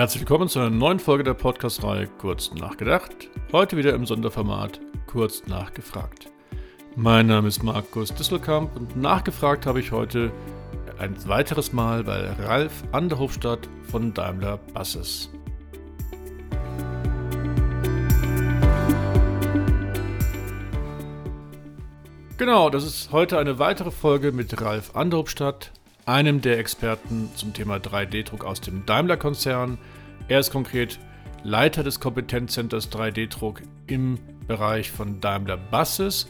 Herzlich willkommen zu einer neuen Folge der Podcast-Reihe Kurz nachgedacht. Heute wieder im Sonderformat Kurz nachgefragt. Mein Name ist Markus Disselkamp und nachgefragt habe ich heute ein weiteres Mal bei Ralf Anderhofstadt von Daimler Buses. Genau, das ist heute eine weitere Folge mit Ralf Anderhofstadt, einem der Experten zum Thema 3D-Druck aus dem Daimler-Konzern. Er ist konkret Leiter des Kompetenzcenters 3D-Druck im Bereich von Daimler Buses.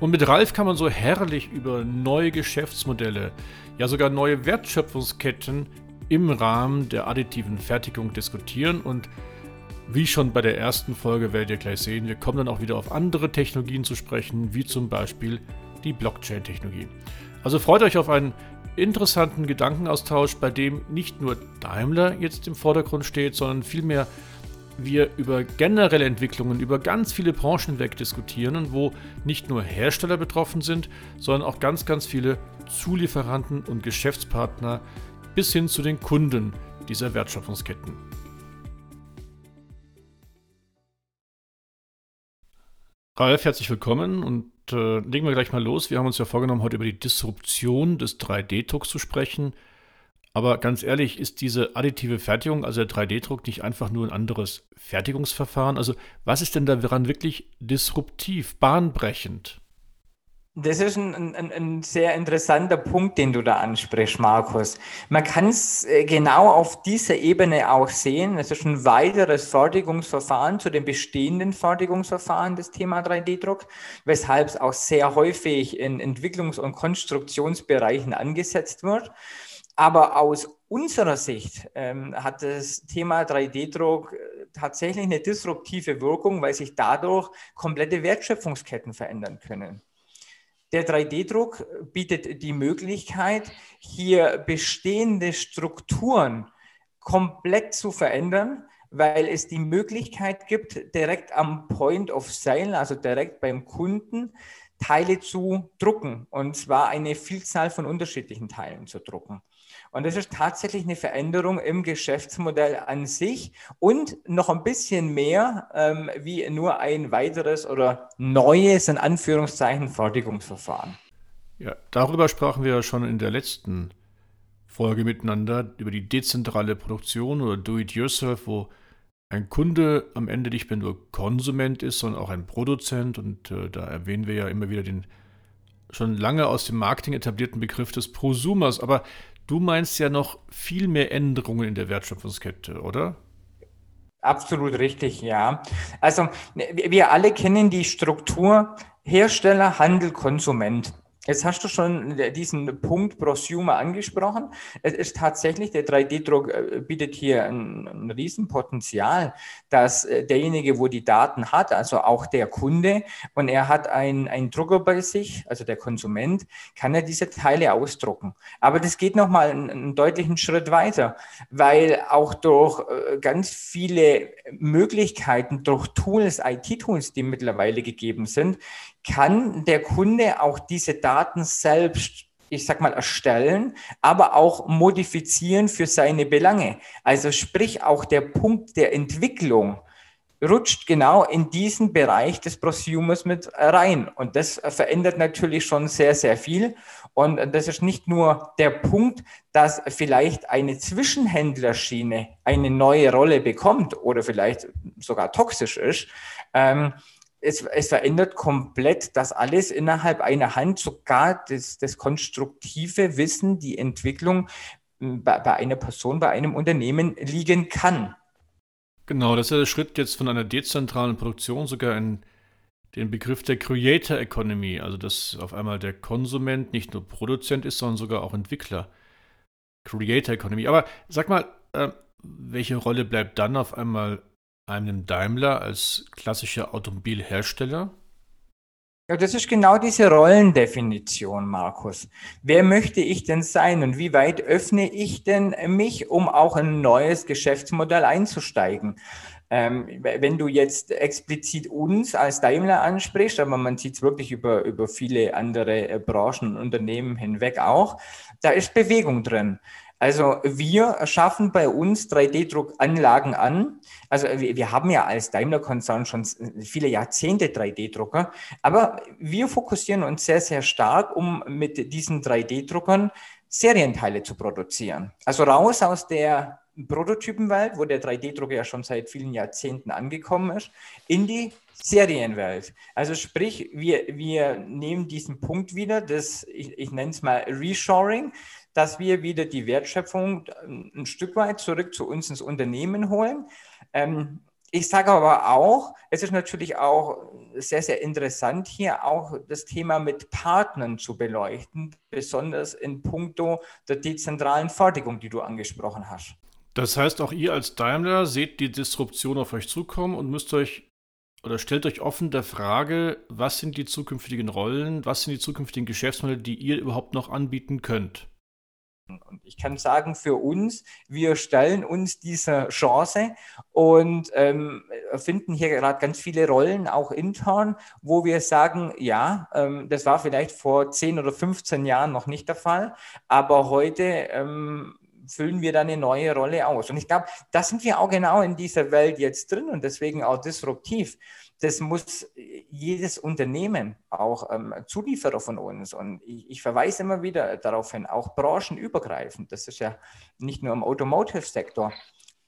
Und mit Ralf kann man so herrlich über neue Geschäftsmodelle, ja sogar neue Wertschöpfungsketten im Rahmen der additiven Fertigung diskutieren. Und wie schon bei der ersten Folge werdet ihr gleich sehen, wir kommen dann auch wieder auf andere Technologien zu sprechen, wie zum Beispiel die Blockchain-Technologie. Also freut euch auf einen interessanten Gedankenaustausch, bei dem nicht nur Daimler jetzt im Vordergrund steht, sondern vielmehr wir über generelle Entwicklungen, über ganz viele Branchen hinweg diskutieren und wo nicht nur Hersteller betroffen sind, sondern auch ganz, ganz viele Zulieferanten und Geschäftspartner bis hin zu den Kunden dieser Wertschöpfungsketten. Ralf, herzlich willkommen und äh, legen wir gleich mal los. Wir haben uns ja vorgenommen, heute über die Disruption des 3D-Drucks zu sprechen. Aber ganz ehrlich, ist diese additive Fertigung, also der 3D-Druck, nicht einfach nur ein anderes Fertigungsverfahren? Also was ist denn daran wirklich disruptiv, bahnbrechend? Das ist ein, ein, ein, sehr interessanter Punkt, den du da ansprichst, Markus. Man kann es äh, genau auf dieser Ebene auch sehen. Es ist ein weiteres Fertigungsverfahren zu den bestehenden Fertigungsverfahren des Thema 3D-Druck, weshalb es auch sehr häufig in Entwicklungs- und Konstruktionsbereichen angesetzt wird. Aber aus unserer Sicht ähm, hat das Thema 3D-Druck äh, tatsächlich eine disruptive Wirkung, weil sich dadurch komplette Wertschöpfungsketten verändern können. Der 3D-Druck bietet die Möglichkeit, hier bestehende Strukturen komplett zu verändern, weil es die Möglichkeit gibt, direkt am Point of Sale, also direkt beim Kunden, Teile zu drucken. Und zwar eine Vielzahl von unterschiedlichen Teilen zu drucken. Und das ist tatsächlich eine Veränderung im Geschäftsmodell an sich und noch ein bisschen mehr ähm, wie nur ein weiteres oder neues, in Anführungszeichen, Fertigungsverfahren. Ja, darüber sprachen wir ja schon in der letzten Folge miteinander, über die dezentrale Produktion oder Do-it-yourself, wo ein Kunde am Ende nicht mehr nur Konsument ist, sondern auch ein Produzent. Und äh, da erwähnen wir ja immer wieder den schon lange aus dem Marketing etablierten Begriff des Prosumers. Aber Du meinst ja noch viel mehr Änderungen in der Wertschöpfungskette, oder? Absolut richtig, ja. Also wir alle kennen die Struktur Hersteller, Handel, Konsument. Jetzt hast du schon diesen Punkt Prosumer angesprochen. Es ist tatsächlich, der 3D-Druck äh, bietet hier ein, ein Riesenpotenzial, dass äh, derjenige, wo die Daten hat, also auch der Kunde, und er hat einen Drucker bei sich, also der Konsument, kann er diese Teile ausdrucken. Aber das geht nochmal einen, einen deutlichen Schritt weiter, weil auch durch äh, ganz viele Möglichkeiten, durch Tools, IT-Tools, die mittlerweile gegeben sind, kann der Kunde auch diese Daten selbst ich sag mal, erstellen, aber auch modifizieren für seine Belange. Also sprich auch der Punkt der Entwicklung rutscht genau in diesen Bereich des Prosumers mit rein. Und das verändert natürlich schon sehr, sehr viel. Und das ist nicht nur der Punkt, dass vielleicht eine Zwischenhändlerschiene eine neue Rolle bekommt oder vielleicht sogar toxisch ist, ähm, es, es, verändert komplett das alles innerhalb einer Hand, sogar das, das konstruktive Wissen, die Entwicklung hm, bei, bei, einer Person, bei einem Unternehmen liegen kann. Genau, das ist der Schritt jetzt von einer dezentralen Produktion sogar in den Begriff der Creator Economy, also dass auf einmal der Konsument nicht nur Produzent ist, sondern sogar auch Entwickler. Creator Economy. Aber sag mal, äh, welche Rolle bleibt dann auf einmal einem Daimler als klassischer Automobilhersteller? Ja, das ist genau diese Rollendefinition, Markus. Wer möchte ich denn sein und wie weit öffne ich denn mich, um auch ein neues Geschäftsmodell einzusteigen? Ähm, wenn du jetzt explizit uns als Daimler ansprichst, aber man sieht es wirklich über, über viele andere äh, Branchen und Unternehmen hinweg auch, da ist Bewegung drin. Also wir schaffen bei uns 3D-Druckanlagen an. Also wir, wir haben ja als Daimler-Konzern schon viele Jahrzehnte 3D-Drucker, aber wir fokussieren uns sehr, sehr stark, um mit diesen 3D-Druckern Serienteile zu produzieren. Also raus aus der Prototypenwelt, wo der 3D-Drucker ja schon seit vielen Jahrzehnten angekommen ist, in die Serienwelt. Also sprich, wir, wir nehmen diesen Punkt wieder, das, ich, ich nenne es mal Reshoring, dass wir wieder die Wertschöpfung ein Stück weit zurück zu uns ins Unternehmen holen. Ähm, ich sage aber auch, es ist natürlich auch sehr, sehr interessant, hier auch das Thema mit Partnern zu beleuchten, besonders in puncto der dezentralen Fertigung, die du angesprochen hast. Das heißt, auch ihr als Daimler seht die Disruption auf euch zukommen und müsst euch oder stellt euch offen der Frage, was sind die zukünftigen Rollen, was sind die zukünftigen Geschäftsmodelle, die ihr überhaupt noch anbieten könnt? Und ich kann sagen, für uns, wir stellen uns diese Chance und ähm, finden hier gerade ganz viele Rollen, auch intern, wo wir sagen, ja, ähm, das war vielleicht vor 10 oder 15 Jahren noch nicht der Fall, aber heute ähm, füllen wir da eine neue Rolle aus. Und ich glaube, da sind wir auch genau in dieser Welt jetzt drin und deswegen auch disruptiv. Das muss jedes Unternehmen, auch ähm, Zulieferer von uns, und ich, ich, verweise immer wieder darauf hin, auch branchenübergreifend, das ist ja nicht nur im Automotive-Sektor,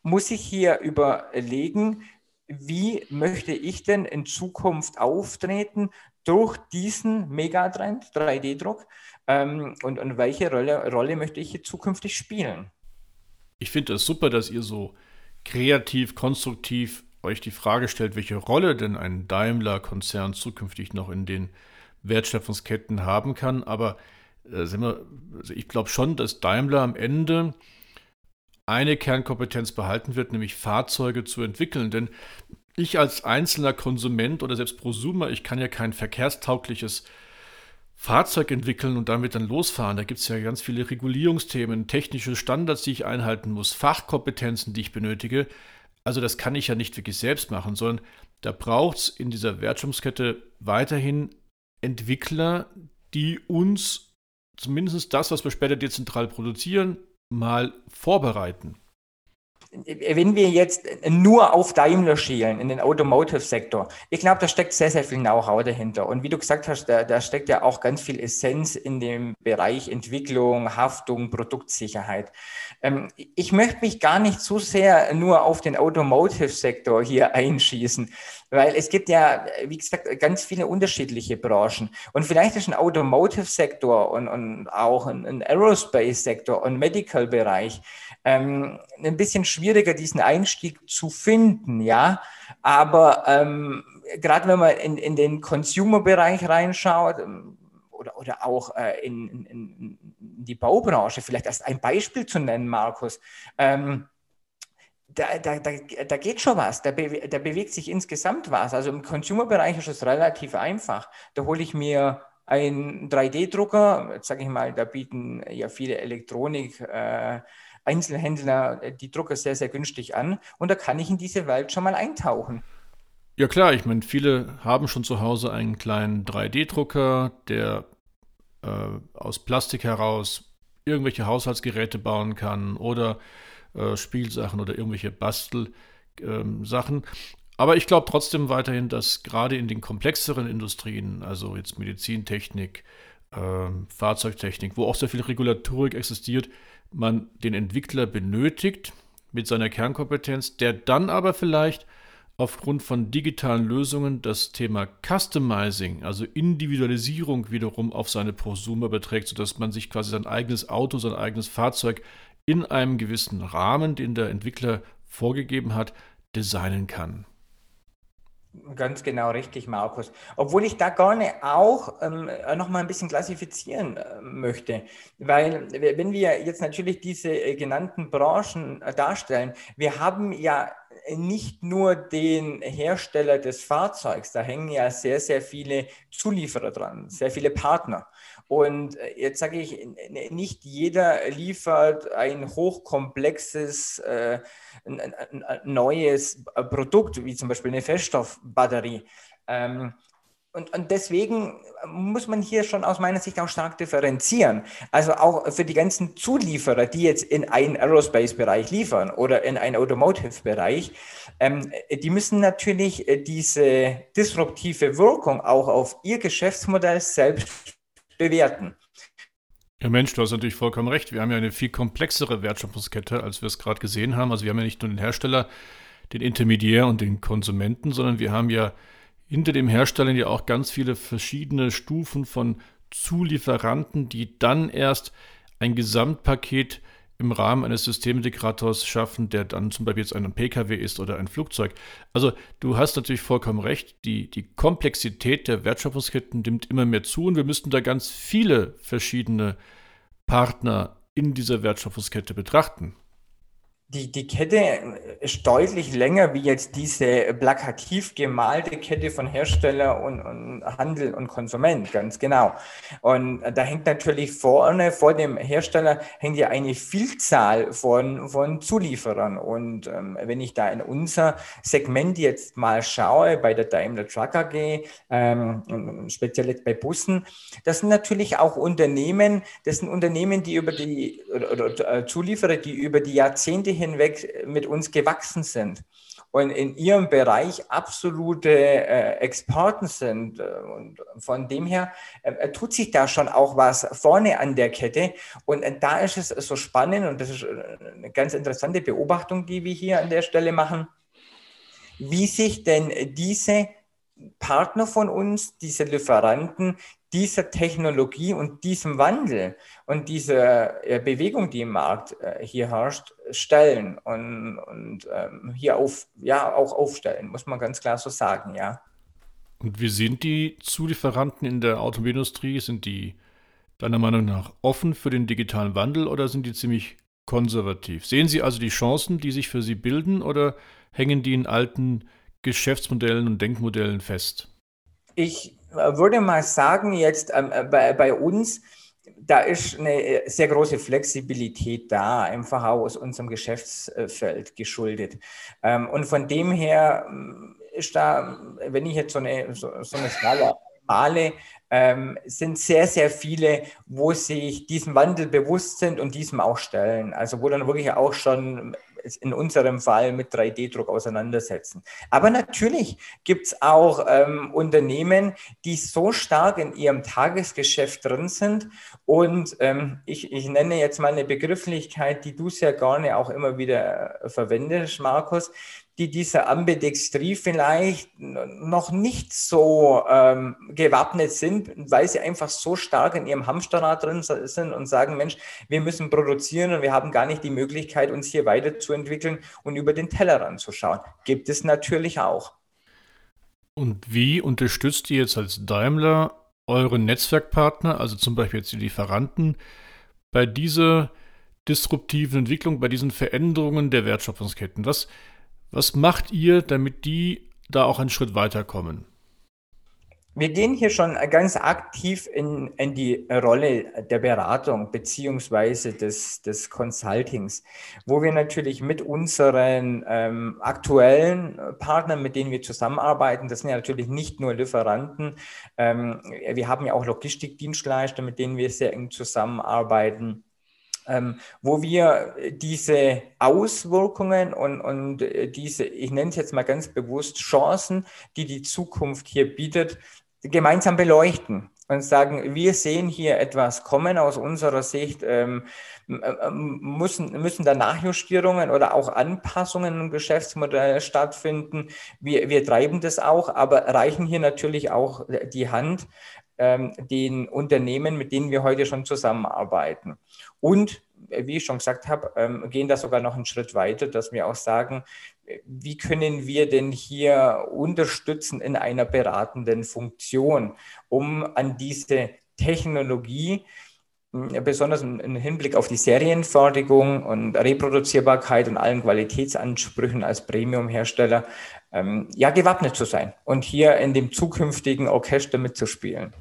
muss sich hier überlegen, wie möchte ich denn in Zukunft auftreten durch diesen Megatrend 3D-Druck ähm, und, und welche Rolle, Rolle möchte ich hier zukünftig spielen? Ich finde es das super, dass ihr so kreativ, konstruktiv euch die Frage stellt, welche Rolle denn ein Daimler-Konzern zukünftig noch in den Wertschöpfungsketten haben kann. Aber äh, wir, also ich glaube schon, dass Daimler am Ende eine Kernkompetenz behalten wird, nämlich Fahrzeuge zu entwickeln. Denn ich als einzelner Konsument oder selbst Prosumer, ich kann ja kein verkehrstaugliches Fahrzeug entwickeln und damit dann losfahren. Da gibt es ja ganz viele Regulierungsthemen, technische Standards, die ich einhalten muss, Fachkompetenzen, die ich benötige. Also das kann ich ja nicht wirklich selbst machen, sondern da braucht es in dieser Wertschöpfungskette weiterhin Entwickler, die uns zumindest das, was wir später dezentral produzieren, mal vorbereiten wenn wir jetzt nur auf Daimler schielen, in den Automotive-Sektor, ich glaube, da steckt sehr, sehr viel Know-how dahinter. Und wie du gesagt hast, da, da steckt ja auch ganz viel Essenz in dem Bereich Entwicklung, Haftung, Produktsicherheit. Ähm, ich möchte mich gar nicht so sehr nur auf den Automotive-Sektor hier einschießen, weil es gibt ja, wie gesagt, ganz viele unterschiedliche Branchen. Und vielleicht ist ein Automotive-Sektor und, und auch ein, ein Aerospace-Sektor und Medical-Bereich ähm, ein bisschen schwieriger, diesen Einstieg zu finden, ja. Aber ähm, gerade wenn man in, in den Consumer-Bereich reinschaut, ähm, oder, oder auch äh, in, in, in, die Baubranche, vielleicht als ein Beispiel zu nennen, Markus, ähm, da, da, da, da geht schon was, da, be, da bewegt sich insgesamt was. Also im Consumer-Bereich ist es relativ einfach. Da hole ich mir einen 3D-Drucker, jetzt sage ich mal, da bieten ja viele Elektronik. Äh, Einzelhändler äh, die Drucker sehr, sehr günstig an und da kann ich in diese Welt schon mal eintauchen. Ja klar, ich meine, viele haben schon zu Hause einen kleinen 3D-Drucker, der äh, aus Plastik heraus irgendwelche Haushaltsgeräte bauen kann oder äh, Spielsachen oder irgendwelche Bastelsachen. Ähm, Aber ich glaube trotzdem weiterhin, dass gerade in den komplexeren Industrien, also jetzt Medizintechnik, äh, Fahrzeugtechnik, wo auch sehr viel Regulatorik existiert, man den Entwickler benötigt mit seiner Kernkompetenz, der dann aber vielleicht aufgrund von digitalen Lösungen das Thema Customizing, also Individualisierung wiederum auf seine Prosumer beträgt, sodass man sich quasi sein eigenes Auto, sein eigenes Fahrzeug in einem gewissen Rahmen, den der Entwickler vorgegeben hat, designen kann. Ganz genau richtig, Markus. Obwohl ich da gerne auch ähm, noch mal ein bisschen klassifizieren äh, möchte, weil wenn wir jetzt natürlich diese äh, genannten Branchen äh, darstellen, wir haben ja nicht nur den Hersteller des Fahrzeugs, da hängen ja sehr, sehr viele Zulieferer dran, sehr viele Partner. Und äh, jetzt sage ich, nicht jeder liefert ein hochkomplexes, äh, neues Produkt, wie zum Beispiel eine Feststoffbatterie. Ähm, und, und deswegen muss man hier schon aus meiner Sicht auch stark differenzieren. Also auch für die ganzen Zulieferer, die jetzt in einen Aerospace-Bereich liefern oder in einen Automotive-Bereich, ähm, die müssen natürlich äh, diese disruptive Wirkung auch auf ihr Geschäftsmodell selbst bewerten. Ja, Mensch, du hast natürlich vollkommen recht. Wir haben ja eine viel komplexere Wertschöpfungskette, als wir es gerade gesehen haben. Also wir haben ja nicht nur den Hersteller, den Intermediär und den Konsumenten, sondern wir haben ja hinter dem Hersteller ja auch ganz viele verschiedene Stufen von Zulieferanten, die dann erst ein Gesamtpaket im Rahmen eines Systemintegrators schaffen, der dann zum Beispiel jetzt ein Pkw ist oder ein Flugzeug. Also du hast natürlich vollkommen recht, die, die Komplexität der Wertschöpfungsketten nimmt immer mehr zu und wir müssten da ganz viele verschiedene Partner in dieser Wertschöpfungskette betrachten die, die Kette ist deutlich länger wie jetzt diese plakativ gemalte Kette von Hersteller und, und Handel und Konsument, ganz genau. Und da hängt natürlich vorne, vor dem Hersteller, hängt ja eine Vielzahl von, von Zulieferern. Und ähm, wenn ich da in unser Segment jetzt mal schaue, bei der Daimler Truck AG, ähm, speziell jetzt bei Bussen, das sind natürlich auch Unternehmen, das sind Unternehmen, die über die, oder, oder äh, Zulieferer, die über die Jahrzehnte hinweg mit uns gewachsen sind und in ihrem Bereich absolute äh, Experten sind. Äh, und von dem her äh, tut sich da schon auch was vorne an der Kette. Und äh, da ist es so spannend und das ist äh, eine ganz interessante Beobachtung, die wir hier an der Stelle machen, wie sich denn diese Partner von uns, diese Lieferanten, dieser Technologie und diesem Wandel und dieser äh, Bewegung, die im Markt äh, hier herrscht, stellen und, und ähm, hier auf, ja, auch aufstellen, muss man ganz klar so sagen, ja. Und wie sind die Zulieferanten in der Automobilindustrie? Sind die deiner Meinung nach offen für den digitalen Wandel oder sind die ziemlich konservativ? Sehen Sie also die Chancen, die sich für Sie bilden oder hängen die in alten Geschäftsmodellen und Denkmodellen fest? Ich würde mal sagen, jetzt ähm, äh, bei, bei uns, da ist eine sehr große Flexibilität da, einfach auch aus unserem Geschäftsfeld geschuldet. Ähm, und von dem her ähm, ist da, wenn ich jetzt so eine, so, so eine Skala male, sind sehr, sehr viele, wo sich diesem Wandel bewusst sind und diesem auch stellen. Also wo dann wirklich auch schon in unserem Fall mit 3D-Druck auseinandersetzen. Aber natürlich gibt es auch ähm, Unternehmen, die so stark in ihrem Tagesgeschäft drin sind. Und ähm, ich, ich nenne jetzt mal eine Begrifflichkeit, die du sehr gerne auch immer wieder verwendest, Markus die dieser Ambidextrie vielleicht noch nicht so ähm, gewappnet sind, weil sie einfach so stark in ihrem Hamsterrad drin sind und sagen, Mensch, wir müssen produzieren und wir haben gar nicht die Möglichkeit, uns hier weiterzuentwickeln und über den Tellerrand zu schauen. Gibt es natürlich auch. Und wie unterstützt ihr jetzt als Daimler eure Netzwerkpartner, also zum Beispiel jetzt die Lieferanten, bei dieser disruptiven Entwicklung, bei diesen Veränderungen der Wertschöpfungsketten? Was, was macht ihr, damit die da auch einen Schritt weiterkommen? Wir gehen hier schon ganz aktiv in, in die Rolle der Beratung beziehungsweise des, des Consultings, wo wir natürlich mit unseren ähm, aktuellen Partnern, mit denen wir zusammenarbeiten, das sind ja natürlich nicht nur Lieferanten, ähm, wir haben ja auch Logistikdienstleister, mit denen wir sehr eng zusammenarbeiten ähm, wo wir diese Auswirkungen und, und äh, diese, ich nenne es jetzt mal ganz bewusst, Chancen, die die Zukunft hier bietet, gemeinsam beleuchten und sagen, wir sehen hier etwas kommen aus unserer Sicht, ähm, müssen, müssen da Nachjustierungen oder auch Anpassungen im Geschäftsmodell stattfinden. Wir, wir treiben das auch, aber reichen hier natürlich auch die Hand den Unternehmen, mit denen wir heute schon zusammenarbeiten. Und wie ich schon gesagt habe, ähm, gehen da sogar noch einen Schritt weiter, dass wir auch sagen, wie können wir denn hier unterstützen in einer beratenden Funktion, um an diese Technologie, besonders im Hinblick auf die Serienfertigung und Reproduzierbarkeit und allen Qualitätsansprüchen als Premium-Hersteller, ähm, ja, gewappnet zu sein und hier in dem zukünftigen Orchester mitzuspielen.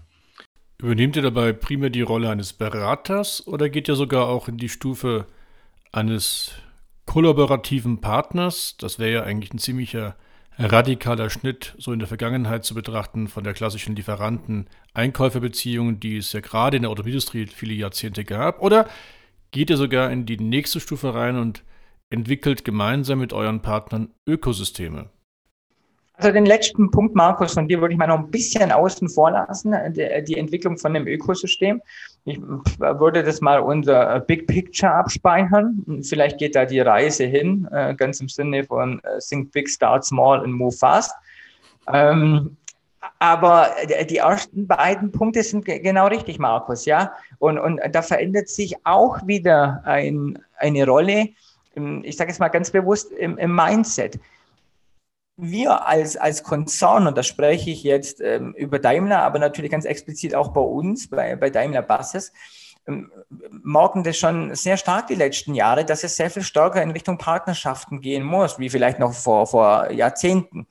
Übernehmt ihr dabei primär die Rolle eines Beraters oder geht ihr sogar auch in die Stufe eines kollaborativen Partners? Das wäre ja eigentlich ein ziemlicher radikaler Schnitt, so in der Vergangenheit zu betrachten, von der klassischen Lieferanten-Einkäuferbeziehung, die es ja gerade in der Automobilindustrie viele Jahrzehnte gab? Oder geht ihr sogar in die nächste Stufe rein und entwickelt gemeinsam mit euren Partnern Ökosysteme? Also den letzten Punkt, Markus, von dir würde ich mal noch ein bisschen außen vor lassen, die, die Entwicklung von dem Ökosystem. Ich würde das mal unser Big Picture abspeichern. Vielleicht geht da die Reise hin, äh, ganz im Sinne von äh, Think Big, Start Small and Move Fast. Ähm, aber die ersten beiden Punkte sind genau richtig, Markus, ja. Und, und da verändert sich auch wieder ein, eine Rolle, ich sage es mal ganz bewusst, im, im Mindset wir als, als Konzern, und da spreche ich jetzt ähm, über Daimler, aber natürlich ganz explizit auch bei uns, bei, bei Daimler Buses, ähm, merken das schon sehr stark die letzten Jahre, dass es sehr viel stärker in Richtung Partnerschaften gehen muss, wie vielleicht noch vor, vor Jahrzehnten.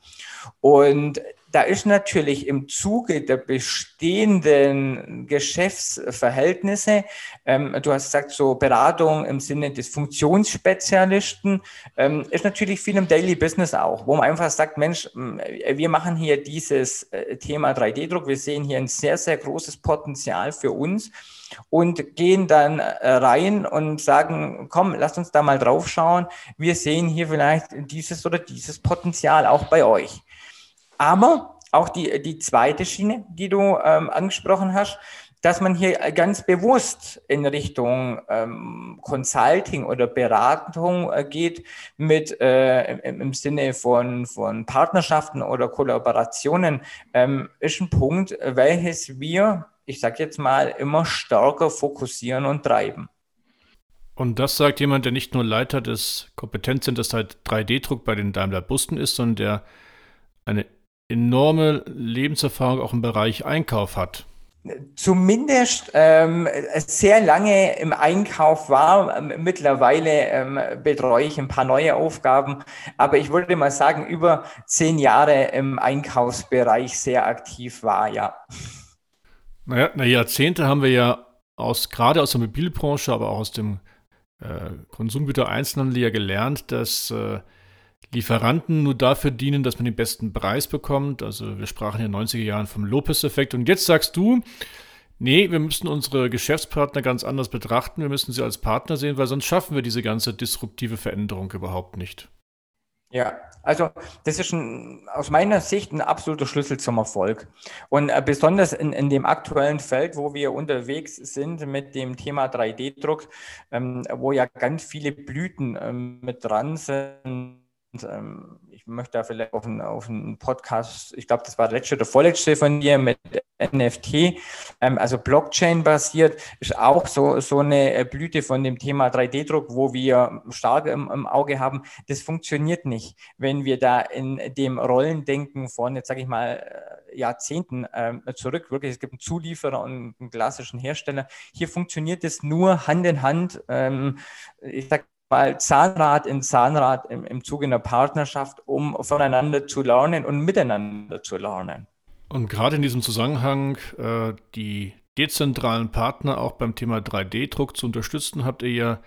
Und da ist natürlich im Zuge der bestehenden Geschäftsverhältnisse, ähm, du hast gesagt, so Beratung im Sinne des Funktionsspezialisten, ähm, ist natürlich viel im Daily Business auch, wo man einfach sagt, Mensch, wir machen hier dieses äh, Thema 3D-Druck, wir sehen hier ein sehr, sehr großes Potenzial für uns und gehen dann äh, rein und sagen, komm, lass uns da mal drauf schauen. Wir sehen hier vielleicht dieses oder dieses Potenzial auch bei euch. Aber auch die, die zweite Schiene, die du ähm, angesprochen hast, dass man hier ganz bewusst in Richtung ähm, Consulting oder Beratung äh, geht mit äh, im, im, Sinne von, von Partnerschaften oder Kollaborationen, ähm, ist ein Punkt, welches wir, ich sage jetzt mal, immer stärker fokussieren und treiben. Und das sagt jemand, der nicht nur Leiter des Kompetenzcenters 3D-Druck bei den Daimler Busten ist, sondern der eine enorme Lebenserfahrung auch im Bereich Einkauf hat. Zumindest ähm, sehr lange im Einkauf war. Mittlerweile ähm, betreue ich ein paar neue Aufgaben, aber ich würde mal sagen, über zehn Jahre im Einkaufsbereich sehr aktiv war, ja. Naja, na Jahrzehnte haben wir ja aus, gerade aus der Mobilbranche, aber auch aus dem äh, Konsumgüter-Einzelhandel ja gelernt, dass äh, Lieferanten nur dafür dienen, dass man den besten Preis bekommt. Also wir sprachen in den 90er Jahren vom Lopez-Effekt. Und jetzt sagst du, nee, wir müssen unsere Geschäftspartner ganz anders betrachten. Wir müssen sie als Partner sehen, weil sonst schaffen wir diese ganze disruptive Veränderung überhaupt nicht. Ja, also das ist ein, aus meiner Sicht ein absoluter Schlüssel zum Erfolg. Und äh, besonders in, in dem aktuellen Feld, wo wir unterwegs sind mit dem Thema 3D-Druck, ähm, wo ja ganz viele Blüten ähm, mit dran sind ähm, ich möchte da vielleicht auf einen, auf einen Podcast, ich glaube, das war letzte oder vorletzte von dir mit NFT, ähm, also Blockchain-basiert, ist auch so, so eine äh, Blüte von dem Thema 3D-Druck, wo wir stark im, im, Auge haben. Das funktioniert nicht, wenn wir da in dem Rollendenken von, jetzt sage ich mal, äh, Jahrzehnten ähm, zurück, wirklich, es gibt einen Zulieferer und einen klassischen Hersteller. Hier funktioniert es nur Hand in Hand. Ähm, ich sage mal Zahnrad in Zahnrad im, im Zuge einer Partnerschaft, um voneinander zu lernen und miteinander zu lernen. Und gerade in diesem Zusammenhang äh, die dezentralen Partner auch beim Thema 3D-Druck zu unterstützen, habt ihr ja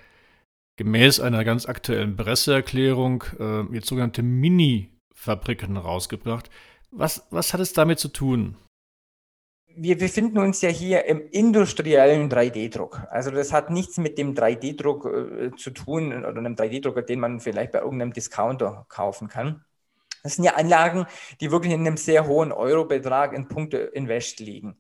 gemäß einer ganz aktuellen Presseerklärung äh, jetzt sogenannte Mini-Fabriken rausgebracht. Was, was hat es damit zu tun? Wir befinden uns ja hier im industriellen 3D-Druck. Also das hat nichts mit dem 3D-Druck äh, zu tun oder einem 3D-Drucker, den man vielleicht bei irgendeinem Discounter kaufen kann. Das sind ja Anlagen, die wirklich in einem sehr hohen Eurobetrag in Punkte Invest liegen.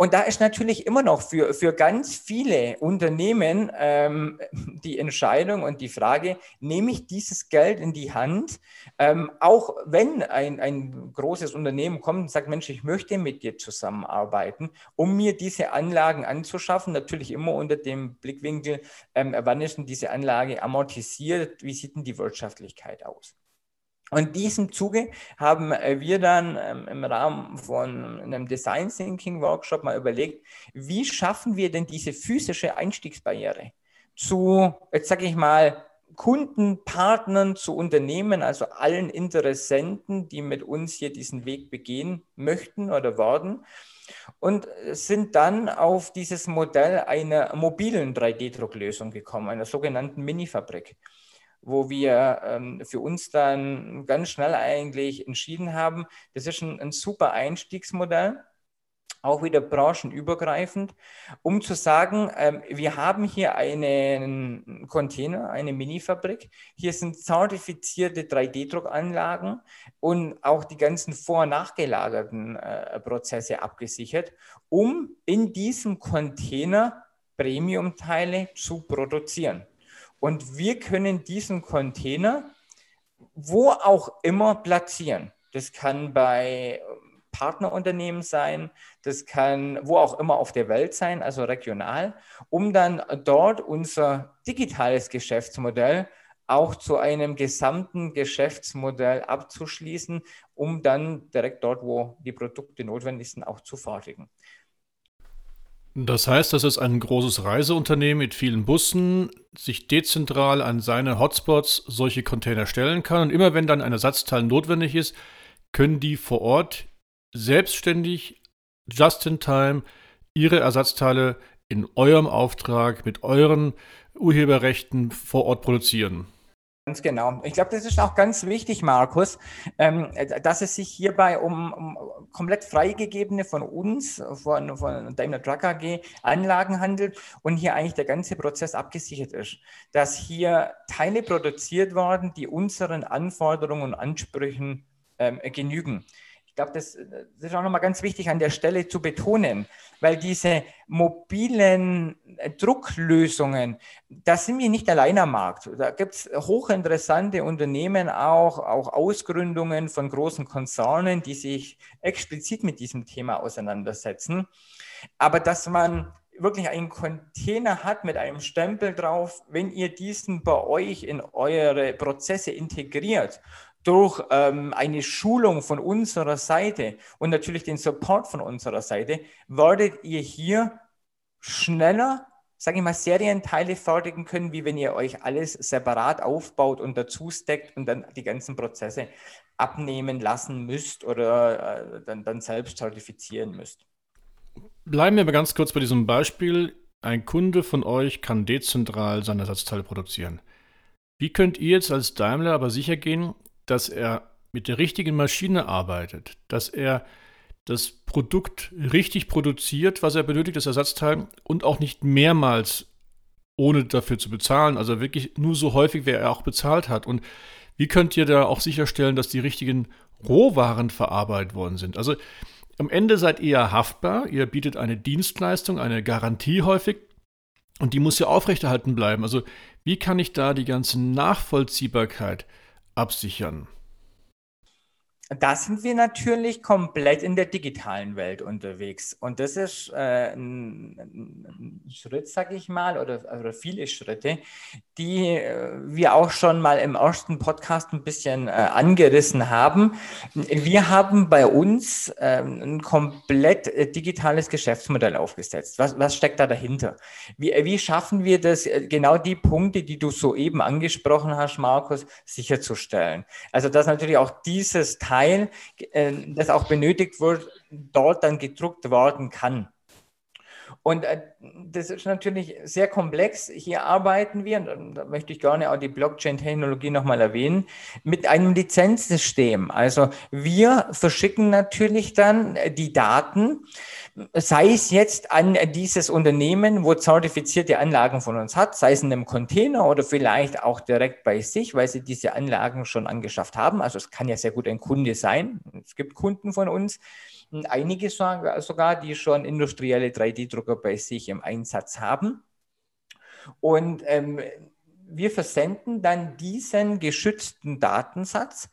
Und da ist natürlich immer noch für, für ganz viele Unternehmen ähm, die Entscheidung und die Frage, nehme ich dieses Geld in die Hand, ähm, auch wenn ein, ein großes Unternehmen kommt und sagt, Mensch, ich möchte mit dir zusammenarbeiten, um mir diese Anlagen anzuschaffen, natürlich immer unter dem Blickwinkel, ähm, wann ist denn diese Anlage amortisiert, wie sieht denn die Wirtschaftlichkeit aus? Und in diesem Zuge haben äh, wir dann ähm, im Rahmen von einem Design Thinking Workshop mal überlegt, wie schaffen wir denn diese physische Einstiegsbarriere zu, jetzt sage ich mal, Kunden, Partnern, zu Unternehmen, also allen Interessenten, die mit uns hier diesen Weg begehen möchten oder werden. Und sind dann auf dieses Modell einer mobilen 3D-Drucklösung gekommen, einer sogenannten Mini-Fabrik. Wo wir ähm, für uns dann ganz schnell eigentlich entschieden haben, das ist ein, ein super Einstiegsmodell auch wieder branchenübergreifend, um zu sagen, ähm, wir haben hier einen Container, eine Minifabrik. Hier sind zertifizierte 3D-Druckanlagen und auch die ganzen vor- und nachgelagerten äh, Prozesse abgesichert, um in diesem Container Premium-Teile zu produzieren. Und wir können diesen Container wo auch immer platzieren. Das kann bei Partnerunternehmen sein, das kann wo auch immer auf der Welt sein, also regional, um dann dort unser digitales Geschäftsmodell auch zu einem gesamten Geschäftsmodell abzuschließen, um dann direkt dort, wo die Produkte notwendig sind, auch zu fertigen. Das heißt, dass es ein großes Reiseunternehmen mit vielen Bussen sich dezentral an seine Hotspots solche Container stellen kann und immer wenn dann ein Ersatzteil notwendig ist, können die vor Ort selbstständig, just in time, ihre Ersatzteile in eurem Auftrag mit euren Urheberrechten vor Ort produzieren. Ganz genau. Ich glaube, das ist auch ganz wichtig, Markus, ähm, dass es sich hierbei um, um komplett freigegebene von uns, von, von Daimler Truck AG, Anlagen handelt und hier eigentlich der ganze Prozess abgesichert ist. Dass hier Teile produziert werden, die unseren Anforderungen und Ansprüchen ähm, genügen. Glaube, das, das, ist auch nochmal ganz wichtig an der Stelle zu betonen, weil diese mobilen äh, Drucklösungen, da sind wir nicht allein am Markt. Da gibt es hochinteressante Unternehmen auch, auch Ausgründungen von großen Konzernen, die sich explizit mit diesem Thema auseinandersetzen. Aber dass man wirklich einen Container hat mit einem Stempel drauf, wenn ihr diesen bei euch in eure Prozesse integriert durch ähm, eine Schulung von unserer Seite und natürlich den Support von unserer Seite, werdet ihr hier schneller, sage ich mal, Serienteile fertigen können, wie wenn ihr euch alles separat aufbaut und dazu steckt und dann die ganzen Prozesse abnehmen lassen müsst oder äh, dann, dann selbst zertifizieren müsst. Bleiben wir mal ganz kurz bei diesem Beispiel. Ein Kunde von euch kann dezentral seine Ersatzteile produzieren. Wie könnt ihr jetzt als Daimler aber sicher gehen, dass er mit der richtigen Maschine arbeitet, dass er das Produkt richtig produziert, was er benötigt, das Ersatzteil, und auch nicht mehrmals ohne dafür zu bezahlen, also wirklich nur so häufig, wie er auch bezahlt hat. Und wie könnt ihr da auch sicherstellen, dass die richtigen Rohwaren verarbeitet worden sind? Also am Ende seid ihr haftbar, ihr bietet eine Dienstleistung, eine Garantie häufig und die muss ja aufrechterhalten bleiben. Also wie kann ich da die ganze Nachvollziehbarkeit absichern? Da sind wir natürlich komplett in der digitalen Welt unterwegs. Und das ist äh, ein, ein, Schritt, sag ich mal, oder, oder viele Schritte, die äh, wir auch schon mal im ersten Podcast ein bisschen äh, angerissen haben. Wir haben bei uns äh, ein komplett äh, digitales Geschäftsmodell aufgesetzt. Was, was steckt da dahinter? Wie, wie schaffen wir das, äh, genau die Punkte, die du soeben angesprochen hast, Markus, sicherzustellen? Also, dass natürlich auch dieses Teil Teil, äh, das auch benötigt wird, dort dann gedruckt werden kann. Und äh, das ist natürlich sehr komplex. Hier arbeiten wir, und da möchte ich gerne auch die Blockchain-Technologie nochmal erwähnen, mit einem Lizenzsystem. Also wir verschicken natürlich dann die Daten, sei es jetzt an dieses Unternehmen, wo zertifizierte Anlagen von uns hat, sei es in einem Container oder vielleicht auch direkt bei sich, weil sie diese Anlagen schon angeschafft haben. Also es kann ja sehr gut ein Kunde sein. Es gibt Kunden von uns, einige sogar, die schon industrielle 3D-Drucker bei sich im Einsatz haben. Und ähm, wir versenden dann diesen geschützten Datensatz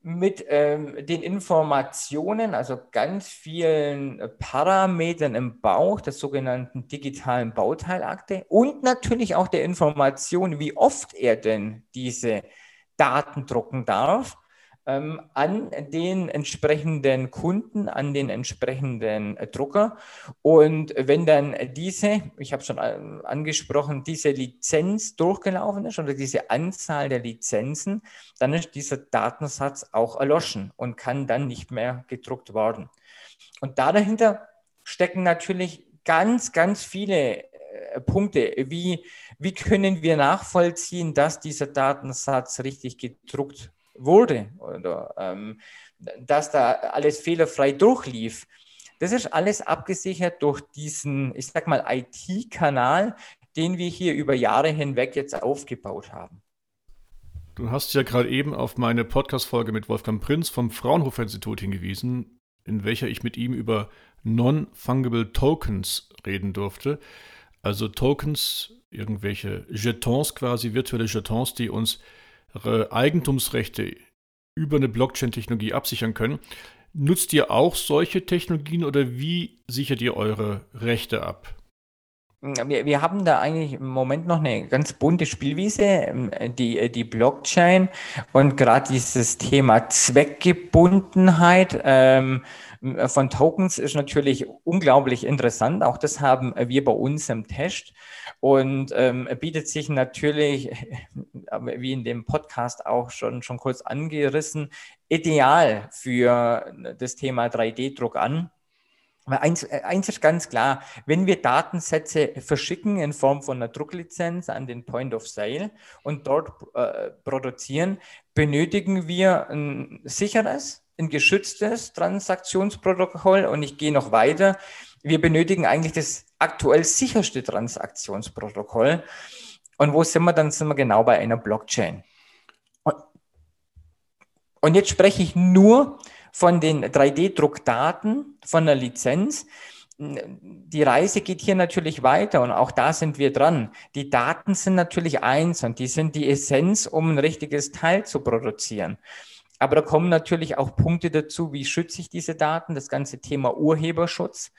mit ähm, den Informationen, also ganz vielen Parametern im Bauch der sogenannten digitalen Bauteilakte und natürlich auch der Information, wie oft er denn diese Daten drucken darf ähm, an den entsprechenden Kunden, an den entsprechenden äh, Drucker. Und wenn dann diese, ich habe schon äh, angesprochen, diese Lizenz durchgelaufen ist oder diese Anzahl der Lizenzen, dann ist dieser Datensatz auch erloschen und kann dann nicht mehr gedruckt werden. Und da dahinter stecken natürlich ganz, ganz viele äh, Punkte, wie wie können wir nachvollziehen, dass dieser Datensatz richtig gedruckt wurde oder ähm, dass da alles fehlerfrei durchlief. Das ist alles abgesichert durch diesen, ich sag mal, IT-Kanal, den wir hier über Jahre hinweg jetzt aufgebaut haben. Du hast ja gerade eben auf meine Podcast-Folge mit Wolfgang Prinz vom Fraunhofer Institut hingewiesen, in welcher ich mit ihm über Non-Fungible Tokens reden durfte. Also Tokens, irgendwelche Jetons quasi, virtuelle Jetons, die uns Eigentumsrechte über eine Blockchain-Technologie absichern können. Nutzt ihr auch solche Technologien oder wie sichert ihr eure Rechte ab? Wir, wir haben da eigentlich im Moment noch eine ganz bunte Spielwiese, ähm, die, die Blockchain und gerade dieses Thema Zweckgebundenheit. Ähm, von Tokens ist natürlich unglaublich interessant. Auch das haben wir bei uns im Test und ähm, bietet sich natürlich, wie in dem Podcast auch schon, schon kurz angerissen, ideal für das Thema 3D-Druck an. Eins, äh, eins ist ganz klar, wenn wir Datensätze verschicken in Form von einer Drucklizenz an den Point of Sale und dort äh, produzieren, benötigen wir ein sicheres, ein geschütztes Transaktionsprotokoll und ich gehe noch weiter. Wir benötigen eigentlich das aktuell sicherste Transaktionsprotokoll. Und wo sind wir? Dann sind wir genau bei einer Blockchain. Und jetzt spreche ich nur von den 3D-Druckdaten von der Lizenz. Die Reise geht hier natürlich weiter und auch da sind wir dran. Die Daten sind natürlich eins und die sind die Essenz, um ein richtiges Teil zu produzieren. Aber da kommen natürlich auch Punkte dazu, wie schütze ich diese Daten, das ganze Thema Urheberschutz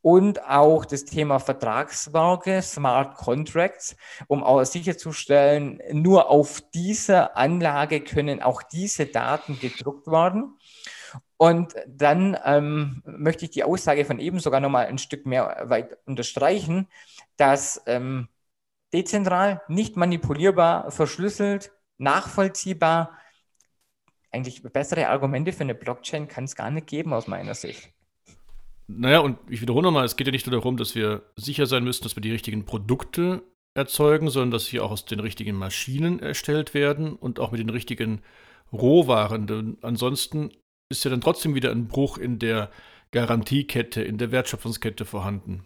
und auch das Thema Vertragswerke, Smart Contracts, um auch sicherzustellen, nur auf dieser Anlage können auch diese Daten gedruckt werden. Und dann ähm, möchte ich die Aussage von eben sogar nochmal ein Stück mehr weit unterstreichen, dass ähm, dezentral, nicht manipulierbar, verschlüsselt, nachvollziehbar, eigentlich bessere Argumente für eine Blockchain kann es gar nicht geben aus meiner Sicht. Naja, und ich wiederhole nochmal, es geht ja nicht nur darum, dass wir sicher sein müssen, dass wir die richtigen Produkte erzeugen, sondern dass sie auch aus den richtigen Maschinen erstellt werden und auch mit den richtigen Rohwaren. Denn ansonsten ist ja dann trotzdem wieder ein Bruch in der Garantiekette, in der Wertschöpfungskette vorhanden.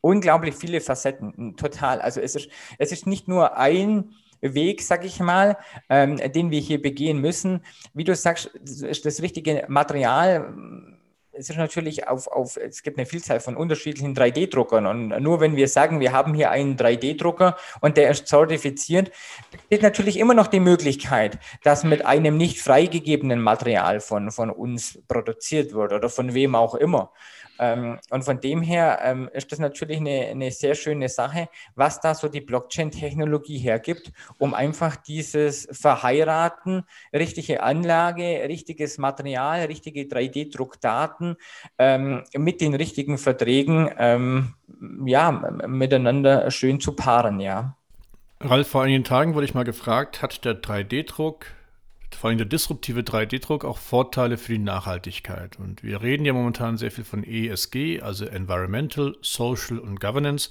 Unglaublich viele Facetten, total. Also es ist, es ist nicht nur ein Weg, sag ich mal, ähm, den wir hier begehen müssen. Wie du sagst, das richtige Material es ist natürlich auf, auf, es gibt eine Vielzahl von unterschiedlichen 3D-Druckern und nur wenn wir sagen, wir haben hier einen 3D-Drucker und der ist zertifiziert, besteht natürlich immer noch die Möglichkeit, dass mit einem nicht freigegebenen Material von, von uns produziert wird oder von wem auch immer. Ähm, und von dem her ähm, ist das natürlich eine, eine sehr schöne Sache, was da so die Blockchain-Technologie hergibt, um einfach dieses Verheiraten, richtige Anlage, richtiges Material, richtige 3D-Druckdaten ähm, mit den richtigen Verträgen ähm, ja, miteinander schön zu paaren, ja. Ralf, vor einigen Tagen wurde ich mal gefragt, hat der 3D-Druck vor allem der disruptive 3D-Druck auch Vorteile für die Nachhaltigkeit. Und wir reden ja momentan sehr viel von ESG, also Environmental, Social und Governance.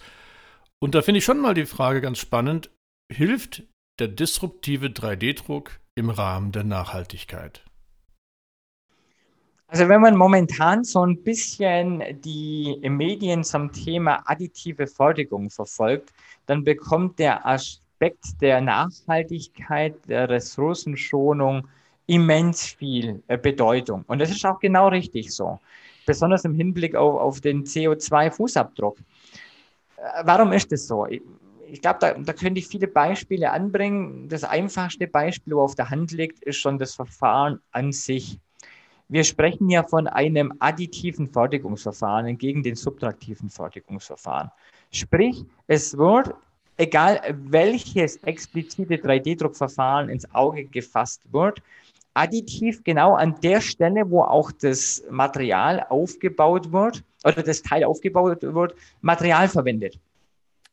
Und da finde ich schon mal die Frage ganz spannend, hilft der disruptive 3D-Druck im Rahmen der Nachhaltigkeit? Also wenn man momentan so ein bisschen die Medien zum Thema additive Fertigung verfolgt, dann bekommt der Aspekt der Nachhaltigkeit, der Ressourcenschonung immens viel äh, Bedeutung. Und das ist auch genau richtig so, besonders im Hinblick auf, auf den CO2-Fußabdruck. Äh, warum ist das so? Ich, glaube, da, da könnte ich viele Beispiele anbringen. Das einfachste Beispiel, wo auf der Hand liegt, ist schon das Verfahren an sich. Wir sprechen ja von einem additiven Fertigungsverfahren gegen den subtraktiven Fertigungsverfahren. Sprich, es wird egal welches explizite 3D-Druckverfahren ins Auge gefasst wird, additiv genau an der Stelle, wo auch das Material aufgebaut wird oder das Teil aufgebaut wird, Material verwendet.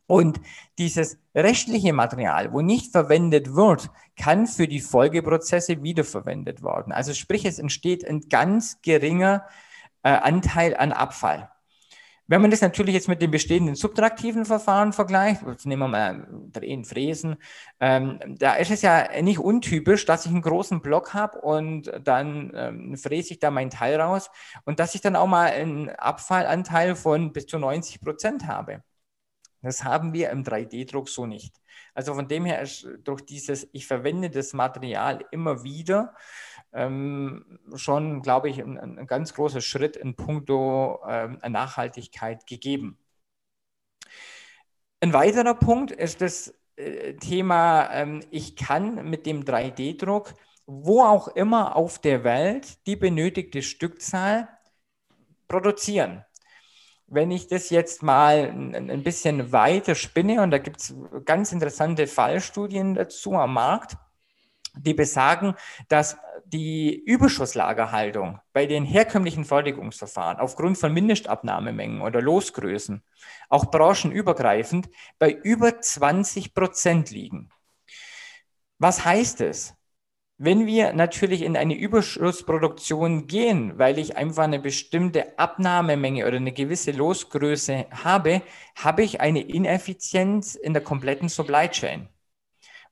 Und dieses rechtliche Material, wo nicht verwendet wird, kann für die Folgeprozesse wiederverwendet werden. Also sprich, es entsteht ein ganz geringer äh, Anteil an Abfall. Wenn man das natürlich jetzt mit den bestehenden subtraktiven Verfahren vergleicht, jetzt nehmen wir mal Drehen, Fräsen, ähm, da ist es ja nicht untypisch, dass ich einen großen Block habe und dann ähm, fräse ich da mein Teil raus und dass ich dann auch mal einen Abfallanteil von bis zu 90 Prozent habe. Das haben wir im 3D-Druck so nicht. Also von dem her ist durch dieses, ich verwende das Material immer wieder, ähm, schon, glaube ich, ein, ein, ganz großer Schritt in puncto ähm, Nachhaltigkeit gegeben. Ein weiterer Punkt ist das äh, Thema, ähm, ich kann mit dem 3D-Druck wo auch immer auf der Welt die benötigte Stückzahl produzieren. Wenn ich das jetzt mal ein bisschen weiter spinne, und da gibt es ganz interessante Fallstudien dazu am Markt, die besagen, dass die Überschusslagerhaltung bei den herkömmlichen Fertigungsverfahren aufgrund von Mindestabnahmemengen oder Losgrößen auch branchenübergreifend bei über 20 Prozent liegen. Was heißt es? Wenn wir natürlich in eine Überschussproduktion gehen, weil ich einfach eine bestimmte Abnahmemenge oder eine gewisse Losgröße habe, habe ich eine Ineffizienz in der kompletten Supply Chain.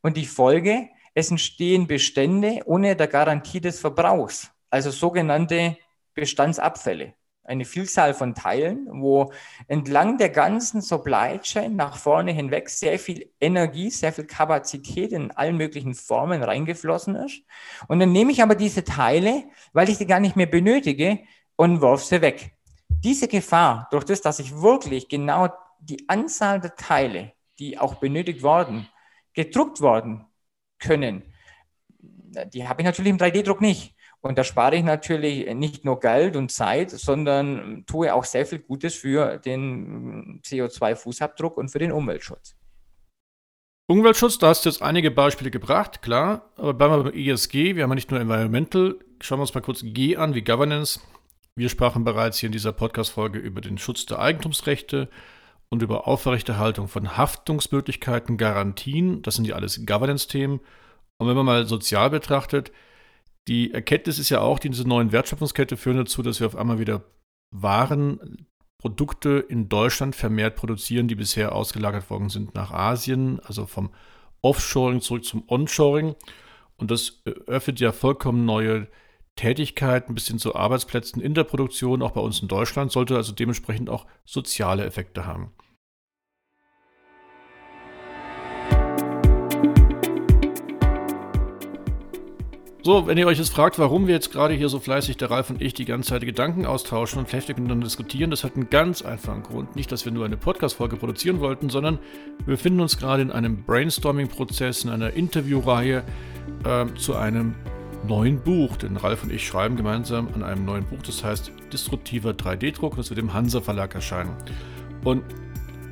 Und die Folge, es entstehen Bestände ohne der Garantie des Verbrauchs, also sogenannte Bestandsabfälle eine Vielzahl von Teilen, wo entlang der ganzen Supply Chain nach vorne hinweg sehr viel Energie, sehr viel Kapazität in allen möglichen Formen reingeflossen ist. Und dann nehme ich aber diese Teile, weil ich die gar nicht mehr benötige, und wirf sie weg. Diese Gefahr, durch das, dass ich wirklich genau die Anzahl der Teile, die auch benötigt worden, gedruckt worden können, die habe ich natürlich im 3D-Druck nicht. Und da spare ich natürlich nicht nur Geld und Zeit, sondern tue auch sehr viel Gutes für den CO2-Fußabdruck und für den Umweltschutz. Umweltschutz, da hast du jetzt einige Beispiele gebracht, klar. Aber bleiben wir beim ESG. Wir haben ja nicht nur Environmental. Schauen wir uns mal kurz G an, wie Governance. Wir sprachen bereits hier in dieser Podcast-Folge über den Schutz der Eigentumsrechte und über Aufrechterhaltung von Haftungsmöglichkeiten, Garantien. Das sind ja alles Governance-Themen. Und wenn man mal sozial betrachtet, die Erkenntnis ist ja auch, die diese neuen Wertschöpfungskette führen dazu, dass wir auf einmal wieder Waren, Produkte in Deutschland vermehrt produzieren, die bisher ausgelagert worden sind nach Asien, also vom Offshoring zurück zum Onshoring. Und das öffnet ja vollkommen neue Tätigkeiten bis hin zu Arbeitsplätzen in der Produktion, auch bei uns in Deutschland, sollte also dementsprechend auch soziale Effekte haben. So, wenn ihr euch jetzt fragt, warum wir jetzt gerade hier so fleißig, der Ralf und ich, die ganze Zeit Gedanken austauschen und fleißig miteinander diskutieren, das hat einen ganz einfachen Grund. Nicht, dass wir nur eine Podcast-Folge produzieren wollten, sondern wir befinden uns gerade in einem Brainstorming-Prozess, in einer Interviewreihe äh, zu einem neuen Buch. Denn Ralf und ich schreiben gemeinsam an einem neuen Buch, das heißt Disruptiver 3D-Druck, das wird im Hansa Verlag erscheinen. Und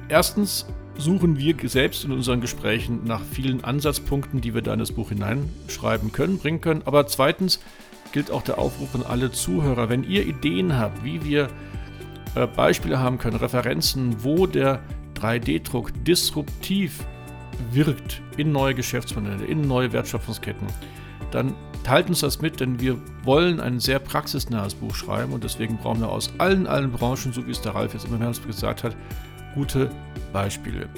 erstens suchen wir selbst in unseren Gesprächen nach vielen Ansatzpunkten, die wir da in das Buch hineinschreiben können, bringen können. Aber zweitens gilt auch der Aufruf an alle Zuhörer, wenn ihr Ideen habt, wie wir äh, Beispiele haben können, Referenzen, wo der 3D-Druck disruptiv wirkt in neue Geschäftsmodelle, in neue Wertschöpfungsketten, dann teilt uns das mit, denn wir wollen ein sehr praxisnahes Buch schreiben und deswegen brauchen wir aus allen, allen Branchen, so wie es der Ralf jetzt immer mehr gesagt hat, gute Beispiele.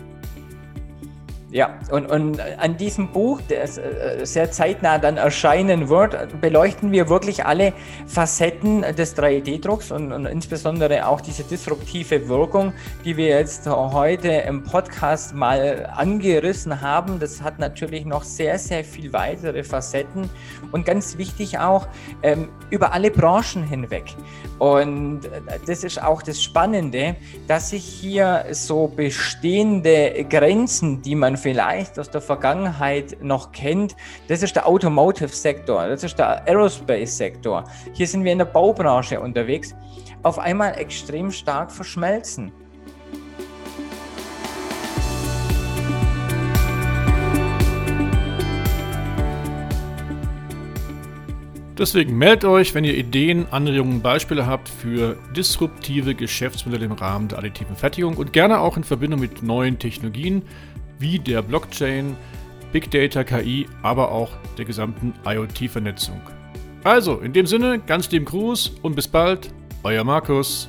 Ja, und, und an diesem Buch, das äh, sehr zeitnah dann erscheinen wird, beleuchten wir wirklich alle Facetten des 3D-Drucks und, und, insbesondere auch diese disruptive Wirkung, die wir jetzt heute im Podcast mal angerissen haben. Das hat natürlich noch sehr, sehr viel weitere Facetten und ganz wichtig auch ähm, über alle Branchen hinweg. Und das ist auch das Spannende, dass sich hier so bestehende Grenzen, die man vielleicht aus der Vergangenheit noch kennt, das ist der Automotive-Sektor, das ist der Aerospace-Sektor. Hier sind wir in der Baubranche unterwegs, auf einmal extrem stark verschmelzen. Deswegen meldet euch, wenn ihr Ideen, Anregungen, Beispiele habt für disruptive Geschäftsmodelle im Rahmen der additiven Fertigung und gerne auch in Verbindung mit neuen Technologien wie der Blockchain, Big Data, KI, aber auch der gesamten IoT-Vernetzung. Also, in dem Sinne, ganz lieben Gruß und bis bald, euer Markus.